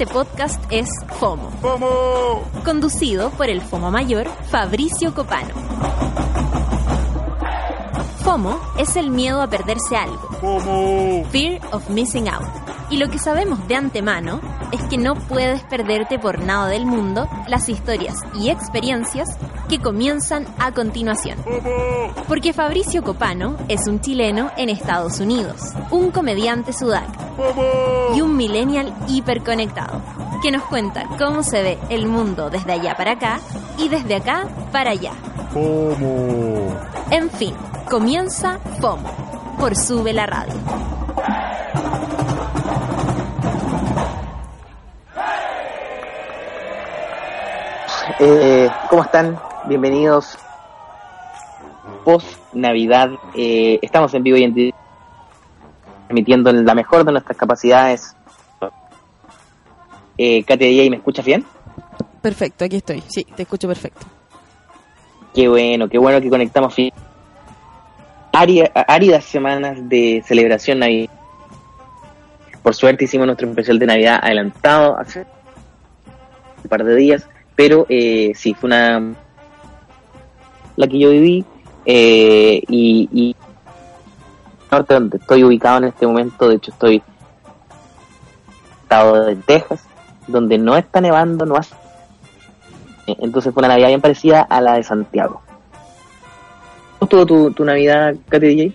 Este podcast es FOMO. Conducido por el FOMO mayor, Fabricio Copano. FOMO es el miedo a perderse algo. Fear of missing out. Y lo que sabemos de antemano es que no puedes perderte por nada del mundo las historias y experiencias que comienzan a continuación. Porque Fabricio Copano es un chileno en Estados Unidos, un comediante sudaca y un millennial hiperconectado que nos cuenta cómo se ve el mundo desde allá para acá y desde acá para allá. En fin, comienza FOMO por Sube la Radio. Eh, ¿Cómo están? Bienvenidos. Post Navidad. Eh, estamos en vivo y en emitiendo la mejor de nuestras capacidades. Eh, Katia DJ, ¿me escuchas bien? Perfecto, aquí estoy. Sí, te escucho perfecto. Qué bueno, qué bueno que conectamos. áridas semanas de celebración navideña. Por suerte hicimos nuestro especial de Navidad adelantado hace un par de días, pero eh, sí, fue una la que yo viví eh, y, y norte donde estoy ubicado en este momento, de hecho estoy estado de Texas, donde no está nevando, no hace eh, entonces fue una Navidad bien parecida a la de Santiago. ¿Cómo estuvo tu, tu Navidad, Katy DJ?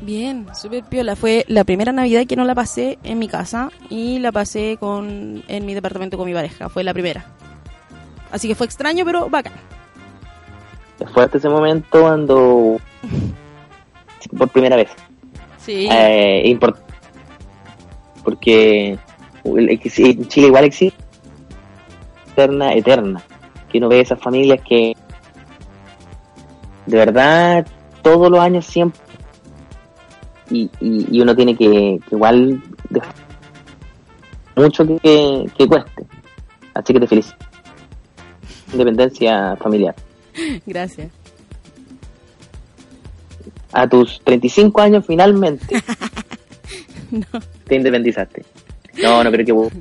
Bien, súper piola. Fue la primera Navidad que no la pasé en mi casa y la pasé con en mi departamento con mi pareja. Fue la primera. Así que fue extraño, pero bacán. Fue hasta ese momento cuando por primera vez. Sí. Eh, import- porque en Chile igual existe eterna, eterna. Que uno ve esas familias que de verdad todos los años siempre y, y, y uno tiene que, que igual mucho que, que cueste. Así que te felicito. Independencia familiar. Gracias. A tus 35 años finalmente te independizaste. No, no creo que vos-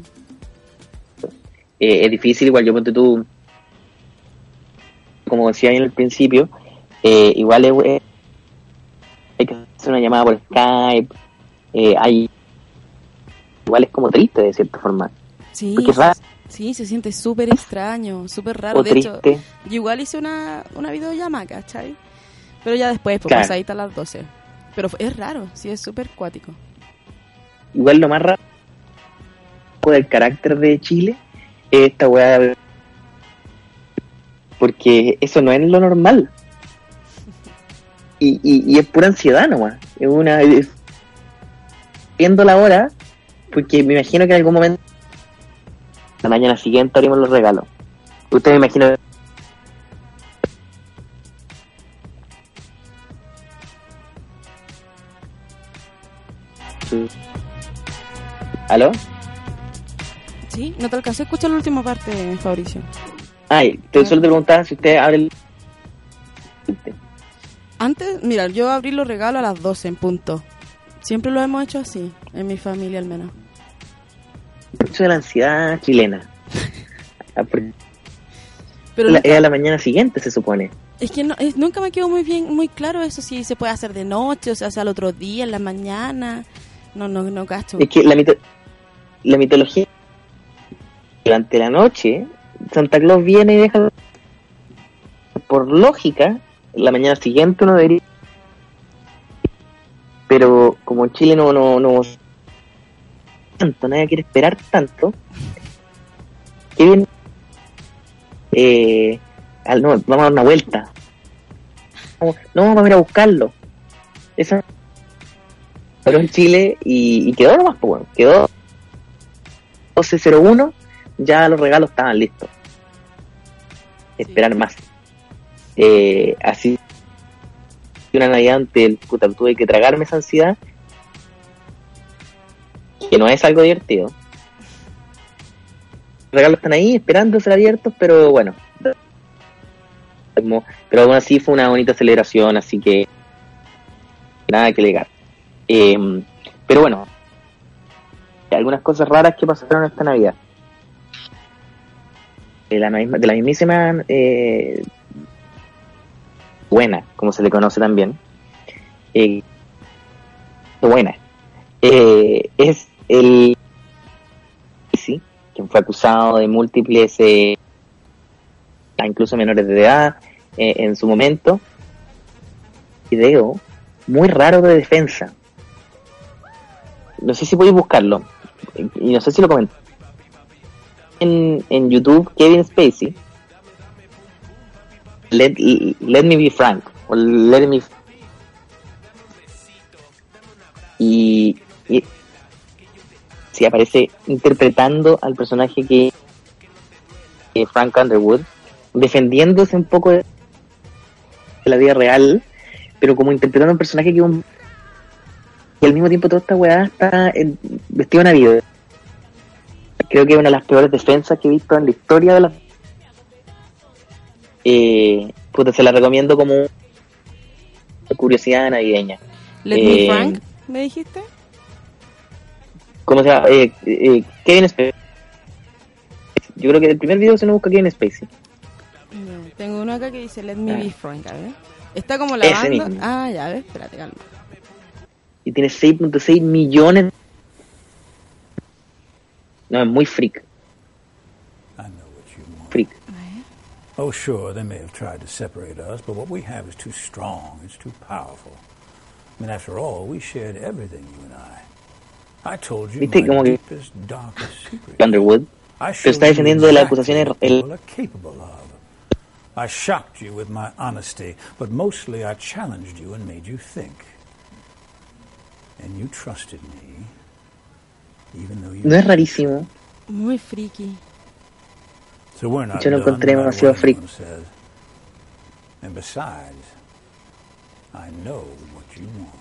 eh, es difícil, igual yo ponte tú, como decía en el principio, eh, igual es, es- hay que hacer una llamada por Skype, eh, hay igual es como triste de cierta forma, Sí. porque es raro Sí, se siente súper extraño, súper raro. o de hecho, yo igual hice una, una videollamada, ¿cachai? Pero ya después, pues Claro. pasadita a las 12. Pero es raro, sí, es súper cuático. igual lo más raro del carácter de Chile es esta weá de- porque eso no es lo normal y, y, y es pura ansiedad nomás es una es- viendo la hora porque me imagino que en algún momento la mañana siguiente abrimos los regalos usted me imagino ¿Aló? Sí, no te alcancé a escuchar la última parte, Fabricio. Ay, te solo te preguntaba si usted abre el... Antes, mira, yo abrí los regalos a las 12 en punto. Siempre lo hemos hecho así, en mi familia al menos. Mucho de la ansiedad chilena. Ah, Pero la- nunca- es a la mañana siguiente, se supone. es que no, es- nunca me quedó muy bien, muy claro eso, si se puede hacer de noche, o sea, sea al otro día, en la mañana. No, no, no cacho. Es que la, mito- la mitología... Durante la noche, Santa Claus viene y deja... Por lógica, la mañana siguiente uno debería... Pero como en Chile no... no, no tanto, nadie quiere esperar tanto. ¿Qué bien? Eh, al- no, vamos a dar una vuelta. No, vamos a ir a buscarlo. Esa pero en Chile y, y quedó nomás, pues bueno, quedó 12.01, ya los regalos estaban listos. Esperar más. Eh, así, una Navidad ante el puta, tuve que tragarme esa ansiedad, que no es algo divertido. Los regalos están ahí esperando ser abiertos, pero bueno. Pero aún así fue una bonita celebración, así que nada que legar. Eh, pero bueno, algunas cosas raras que pasaron esta Navidad. de la, misma, de la mismísima eh, buena, como se le conoce también, eh, buena, eh, es el sí, quien fue acusado de múltiples, eh, incluso menores de edad, eh, en su momento, video muy raro de defensa. No sé si podéis buscarlo, y no sé si lo comenté. En, en YouTube, Kevin Spacey, let, let me be frank, o let me y, y si aparece interpretando al personaje que, Frank Underwood, defendiéndose un poco de la vida real, pero como interpretando un personaje que un y al mismo tiempo toda esta weá está en, vestido de Navidad. Creo que es una de las peores defensas que he visto en la historia de la eh, puta, se la recomiendo como curiosidad navideña. Let Eh, me Frank, ¿me dijiste? ¿Cómo se llama? Eh, eh, Kevin Spacey. Yo creo que el primer video se nos busca Kevin Spacey. No, tengo uno acá que dice Let me Ah. be Frank, a ver. Está como la Ese banda. mismo. Ah, ya, a ver, espérate, calma. Y tiene 6.6 millones. No, es muy freak. Oh, sure, they may have tried to separate us, but what we have is too strong. It's too powerful. I mean, after all, we shared everything, you and I. I told you Viste, como que-. Underwood. Showed está defendiendo de las acusaciones. El. I shocked you with my honesty, but mostly I challenged you and made you think. And you trusted me, even though you no es rarísimo. Muy friki. Yo lo encontré demasiado what freak. anyone says. And besides, I know what you want.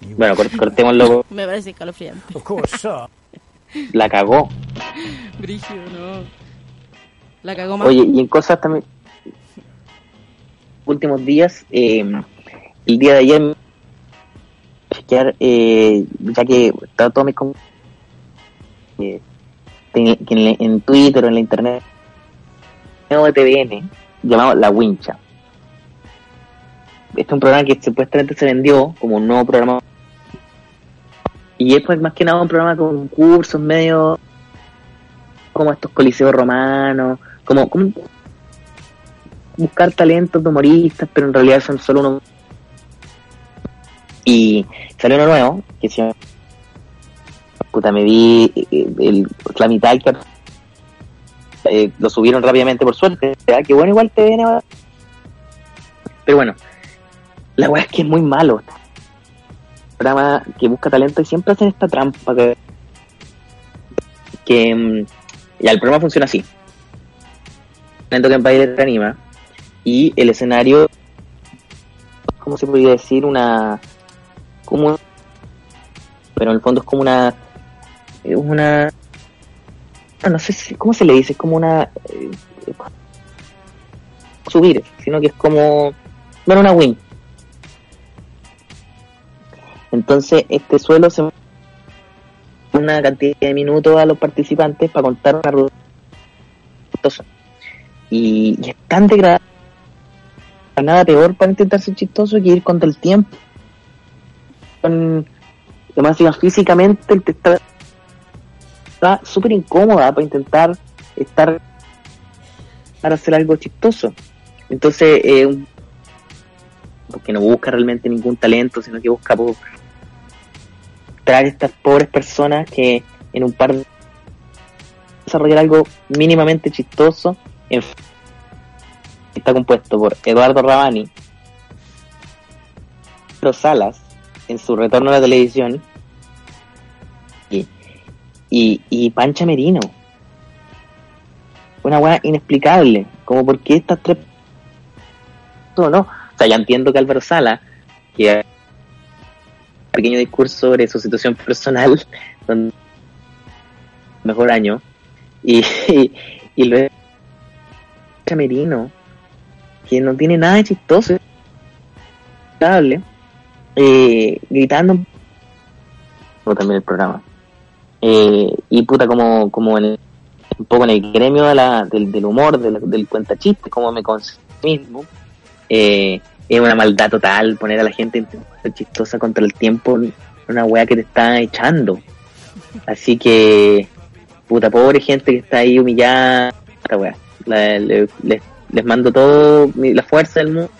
You Bueno, cort- cortémoslo. Me parece escalofriante. Of course, some. La cagó. Brígido, no. La cagó más. Oye, y en cosas también. Últimos días, eh, el día de ayer, eh, ya que está todo mi. com- eh, que en, Twitter o en la internet, de TVN, llamado La Wincha. Este es un programa que supuestamente se vendió como un nuevo programa. Y es pues más que nada un programa con concursos medio como estos coliseos romanos, como, como buscar talentos de humoristas, pero en realidad son solo unos. Y salió uno nuevo, que se. Puta, me vi eh, el, la mitad que eh, lo subieron rápidamente por suerte. Que bueno, igual te viene. Pero bueno, la weá es que es muy malo. programa que busca talento y siempre hacen esta trampa que. que mm, ya, el programa funciona así. Talento que en país reanima. Y el escenario. ¿Cómo se podría decir? Una. Como. Pero en el fondo es como una. una. No sé si, cómo se le dice, es como una. eh, subir, sino que es como. Bueno, una win. Entonces, este suelo se una cantidad de minutos a los participantes para contar una ruta. Y, y es tan degradable, nada peor para intentar ser chistoso que ir contra el tiempo. Digamos, físicamente el está, súper incómoda para intentar estar para hacer algo chistoso. Entonces, eh, porque no busca realmente ningún talento, sino que busca por traer estas pobres personas que en un par de desarrollar algo mínimamente chistoso en- está compuesto por Eduardo Rabani Pedro Salas en su retorno a la televisión. Y, y, y Pancha Merino. Una weá inexplicable como por qué estas tres o no o sea ya entiendo que Álvaro Sala que pequeño discurso sobre su situación personal, mejor año, y, y, y luego Camerino, que no tiene nada de chistoso, eh, gritando también el programa. Eh, y puta, como, como en el un poco en el gremio de la, del, humor, del, del cuentachiste, como me mismo, eh, es una maldad total poner a la gente chistosa contra el tiempo, una weá que te está echando. Así que, puta, pobre gente que está ahí humillada, le- les, les mando todo mi- la fuerza del mundo.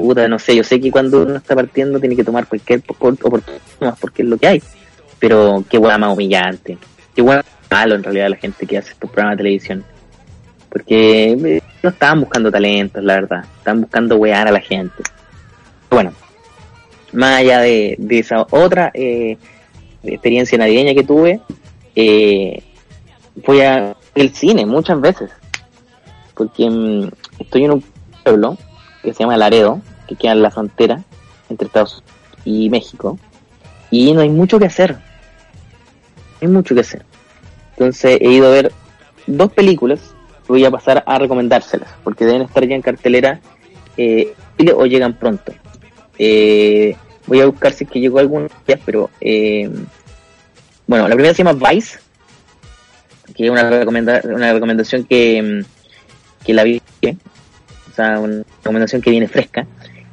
Puta, no sé, yo sé que cuando uno está partiendo tiene que tomar cualquier po- oportunidad porque es lo que hay. Pero qué weá más humillante. Qué weá malo en realidad la gente que hace estos programas de televisión. Porque eh, no estaban buscando talentos, la verdad. Estaban buscando wear a la gente. Bueno, más allá de, esa otra eh, experiencia navideña que tuve, eh, fui a el cine muchas veces. Porque mm, estoy en un pueblo que se llama Laredo, que queda en la frontera entre Estados Unidos y México. Y no hay mucho que hacer. No hay mucho que hacer. Entonces he ido a ver dos películas voy a pasar a recomendárselas, porque deben estar ya en cartelera eh, o llegan pronto. Eh, voy a buscar si es que llegó alguna, ya, pero eh, bueno, la primera se llama Vice, que es una, recomenda una recomendación que, que la vi, o sea, una recomendación que viene fresca,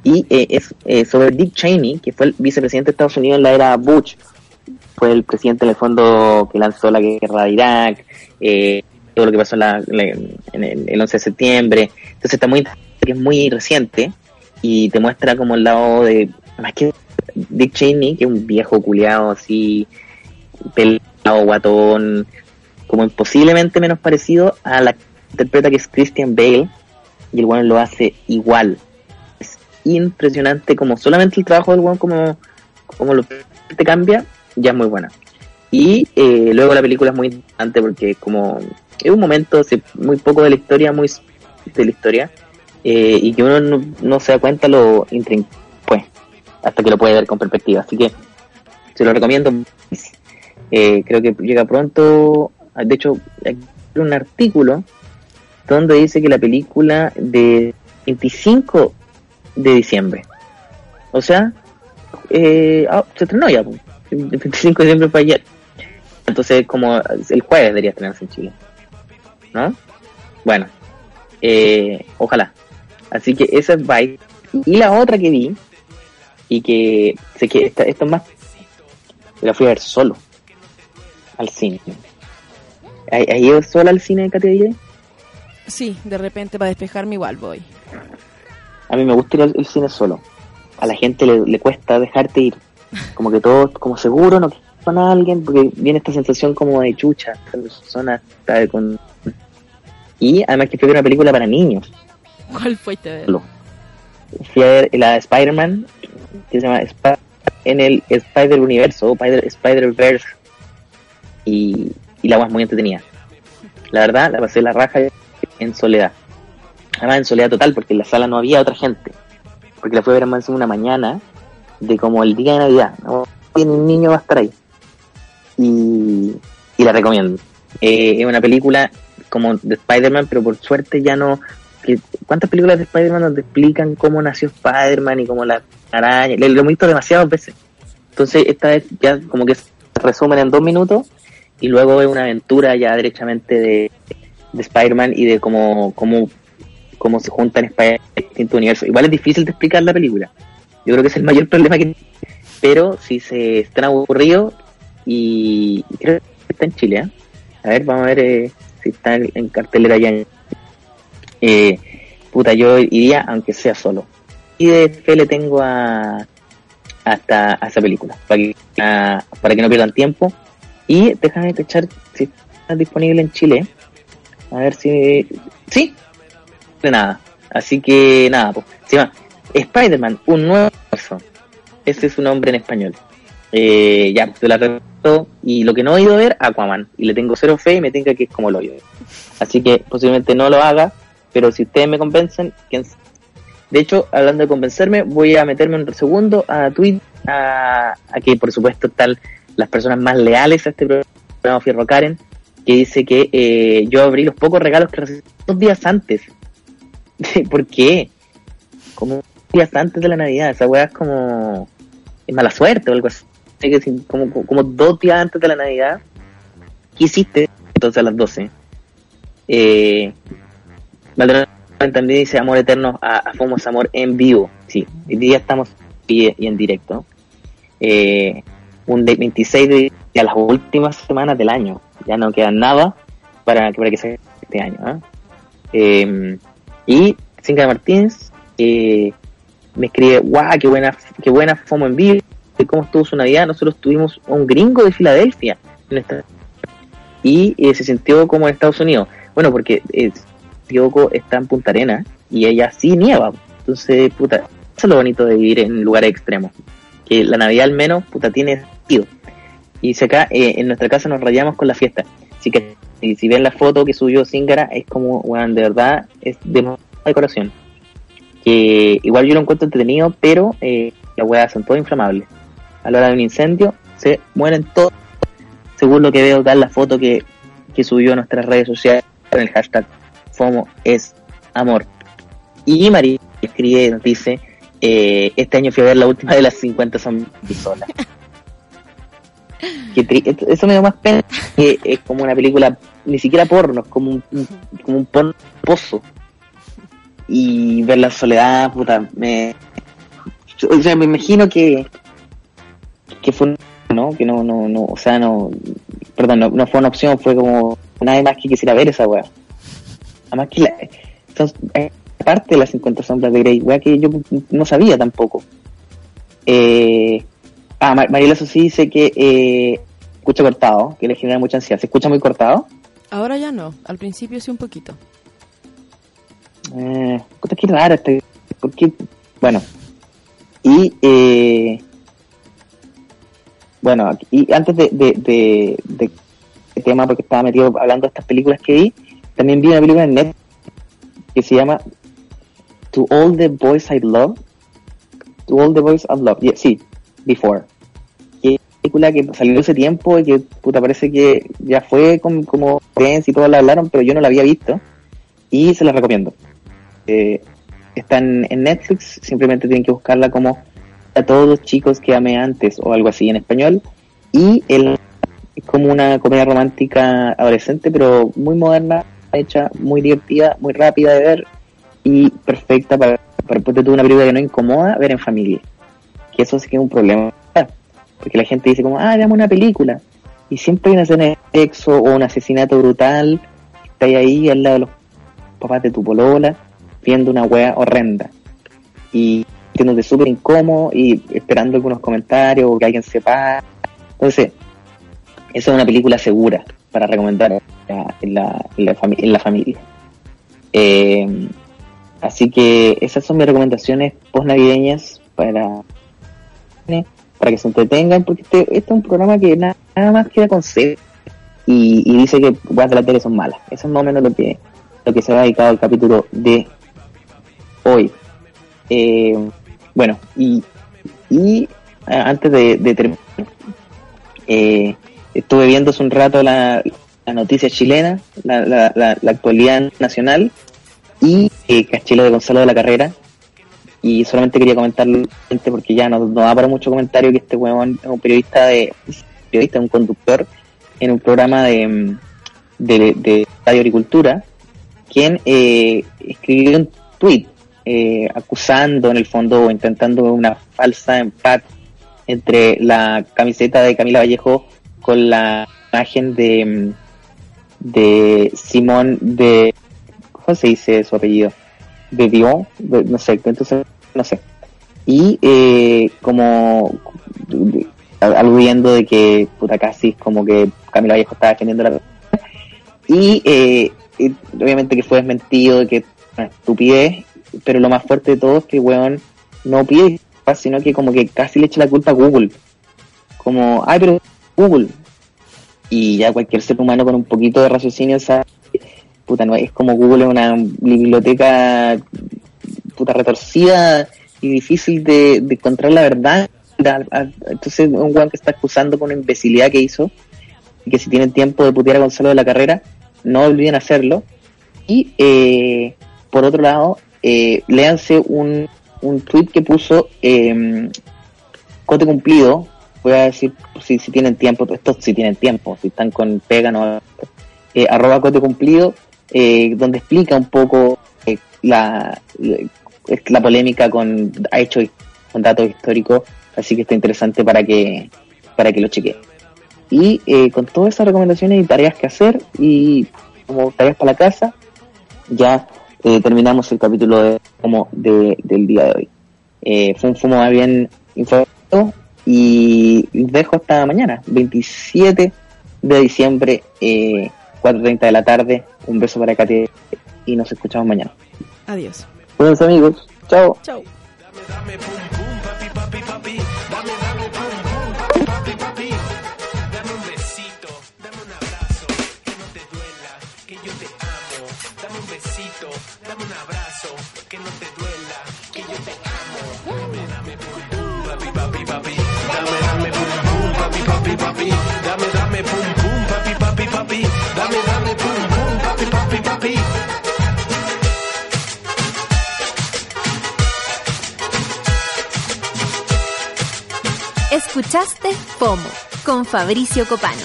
y eh, es eh, sobre Dick Cheney, que fue el vicepresidente de Estados Unidos en la era Bush, fue el presidente en el fondo que lanzó la guerra de Irak, eh, todo lo que pasó en la- en el, el 11 de septiembre. Entonces está muy es muy reciente y te muestra como el lado de más que Dick Cheney, que es un viejo culiado así pelado, guatón, como posiblemente menos parecido a la interpreta que es Christian Bale y el bueno lo hace igual. Es impresionante como solamente el trabajo del bueno como como lo que te cambia ya es muy buena. Y eh, luego la película es muy interesante porque como es un momento muy poco de la historia, muy de la historia, eh, y que uno no, no se da cuenta lo pues, hasta que lo puede ver con perspectiva. Así que se lo recomiendo. Eh, creo que llega pronto. De hecho, hay un artículo donde dice que la película de 25 de diciembre. O sea, eh, ah, se estrenó ya. pues. El 25 de diciembre fue ayer. Entonces, como el jueves debería estrenarse en Chile. ¿No? Bueno, eh, ojalá. Así que esa es. Y la otra que vi, y que sé que esta, esto es más, la fui a ver solo al cine. ¿Has has ido sola al cine, Katia DJ? Sí, de repente para despejarme igual voy. A mí me gusta ir al al cine solo. A la gente le, le cuesta dejarte ir. Como que todo, como seguro, no con alguien, porque viene esta sensación como de chucha. Esta persona está con... Y además que fue una película para niños. ¿Cuál ver? Solo. Fui a ver la de Spider-Man, que se llama Sp- en el Spider Universo, o Spider- Spider-Verse. Y, y la agua es muy entretenida. La verdad, la pasé la raja en soledad. Además, en soledad total, porque en la sala no había otra gente. Porque la fui a ver más una mañana de como el día de Navidad. ¿no? Y un niño va a estar ahí. Y, y la recomiendo. Eh, es una película como de Spider-Man, pero por suerte ya no. ¿Cuántas películas de Spider-Man nos explican cómo nació Spider-Man y cómo la araña? Lo, lo hemos visto demasiadas veces. Entonces, esta vez ya como que se resumen en dos minutos y luego es una aventura ya derechamente de, de Spider-Man y de cómo, cómo, cómo se juntan Spider-Man en distintos universos. Igual es difícil de explicar la película. Yo creo que es el mayor problema que Pero si se están aburridos y creo que está en Chile, ¿eh? A ver, vamos a ver eh, si está en, cartelera ya. Eh, puta, yo iría aunque sea solo. Y de fe le tengo a hasta a esa película para que, a- para que no pierdan tiempo y déjame echar si está disponible en Chile a ver si sí nada. Así que nada pues se llama Spider-Man un nuevo universo. Ese es su nombre en español. Eh, ya te la repito y lo que no he ido a ver Aquaman. Y le tengo cero fe y me tenga que es como lo oído así que posiblemente no lo haga pero si ustedes me convencen quién de hecho, hablando de convencerme, voy a meterme un segundo a Twitter, a, a que por supuesto están las personas más leales a este programa Fierro Karen, que dice que eh, yo abrí los pocos regalos que recibí dos días antes. ¿Por qué? Como días antes de la Navidad, esa weá es como es mala suerte o algo así. Como, como dos días antes de la Navidad, ¿qué hiciste entonces a las 12? Eh, también dice amor eterno a, Fomos Amor en vivo. Sí, hoy día estamos y, en directo. Eh, un 26 de a las últimas semanas del año. Ya no queda nada para, para que sea este año. ¿ah? Eh, y Cinca Martínez eh, me escribe, guau, qué buena, qué buena FOMO en vivo, cómo estuvo su Navidad. Nosotros tuvimos un gringo de Filadelfia en esta, y eh, se sintió como en Estados Unidos. Bueno, porque eh, está en Punta Arena y ella sí nieva. Entonces, puta, eso es lo bonito de vivir en lugares extremos. Que la Navidad al menos, puta, tiene sentido. Y si acá, eh, en nuestra casa nos rayamos con la fiesta. Así que si, ven la foto que subió Zingara, es como, bueno, de verdad, es de decoración. Que igual yo lo encuentro entretenido, pero eh, las weas son todas inflamables. A la hora de un incendio, se mueren todos. Según lo que veo, dar la foto que, que subió a nuestras redes sociales con el hashtag FOMO es amor. Y María escribe, nos dice, eh, este año fui a ver la última de las 50 son eso me da más pena que es como una película, ni siquiera porno, es como un, como un porno pozo. Y ver la soledad, puta, me. O sea, me imagino que. que fue. ¿no? Que no, no, no, o sea, no. Perdón, no, no fue una opción, fue como. Nadie más que quisiera ver esa weá. Además que la, entonces, parte de las 50 sombras de Grey, weá que yo no sabía tampoco. Eh, ah, Mariela sí dice que eh, escucha cortado, que le genera mucha ansiedad. ¿Se escucha muy cortado? Ahora ya no, al principio sí un poquito. Eh, qué raro este, porque, bueno, y eh, bueno, y antes de, de, de, de tema, porque estaba metido hablando de estas películas que vi, también vi una película en Netflix que se llama To All the Boys I Love. To All the Boys I Love. sí, Before. Que película que salió hace tiempo y que puta parece que ya fue como, como y todos la hablaron, pero yo no la había visto. Y se la recomiendo. Eh, está en, Netflix, simplemente tienen que buscarla como a todos los chicos que amé antes o algo así en español. Y el, es como una comedia romántica adolescente, pero muy moderna, hecha, muy divertida, muy rápida de ver y perfecta para, para de una película que no incomoda ver en familia. Que eso sí que es un problema. Porque la gente dice como, ah, veamos una película. Y siempre hay una escena de sexo o un asesinato brutal. Está ahí al lado de los papás de tu polola, viendo una wea horrenda. Y de súper incómodo y esperando algunos comentarios o que alguien sepa. Entonces, esa es una película segura para recomendar en la, en la, familia. Eh, así que esas son mis recomendaciones post navideñas para, para que se entretengan, porque este, este es un programa que nada, más queda con sed y, dice que las de la tele son malas. Eso es más o menos lo que, lo que se ha dedicado al capítulo de hoy. Eh, bueno, y, y antes de, terminar, eh, estuve viendo hace un rato la, la noticia chilena, la, la, la, actualidad nacional y eh, Cachilo de Gonzalo de la Carrera. Y solamente quería comentarlo porque ya no, no da para mucho comentario que este huevón es un periodista de periodista, un conductor en un programa de, de, de Radio Agricultura, quien eh, escribió un tweet eh, acusando en el fondo o intentando una falsa empate entre la camiseta de Camila Vallejo con la imagen de de Simón de ¿cómo se dice su apellido? de Dion, no sé, entonces no sé. Y eh, como aludiendo de que puta casi como que Camila Vallejo estaba defendiendo la y, eh, obviamente que fue desmentido de que una estupidez, pero lo más fuerte de todo es que weón no pide sino que como que casi le echa la culpa a Google. Como, ay, pero Google, y ya cualquier ser humano con un poquito de raciocinio sabe, puta, no es como Google es una biblioteca puta retorcida y difícil de, encontrar la verdad. Entonces, un weón que está acusando con una imbecilidad que hizo, y que si tienen tiempo de putear a Gonzalo de la carrera, no olviden hacerlo. Y eh, por otro lado, eh, léanse un, un tweet que puso eh, Cote Cumplido, voy a decir si, si tienen tiempo, estos si tienen tiempo, si están con pega, no, eh, arroba cote cumplido, eh, donde explica un poco eh, la, la polémica con ha hecho con datos históricos, así que está interesante para que para que lo chequeen. Y eh, con todas esas recomendaciones y tareas que hacer y como tareas para la casa, ya eh, terminamos el capítulo de, como de, del día de hoy. Eh, fue un fumo más bien informado y dejo hasta mañana, 27 de diciembre, eh, 4.30 de la tarde. Un beso para Katy y nos escuchamos mañana. Adiós. Buenos amigos. Chao. Chao. Escuchaste FOMO con Fabricio Copano.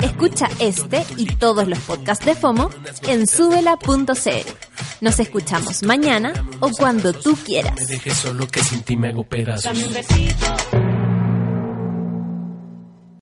Escucha este y todos los podcasts de FOMO en subela.cl. Nos escuchamos mañana o cuando tú quieras. Te dejé solo que sin ti me hago pedazos.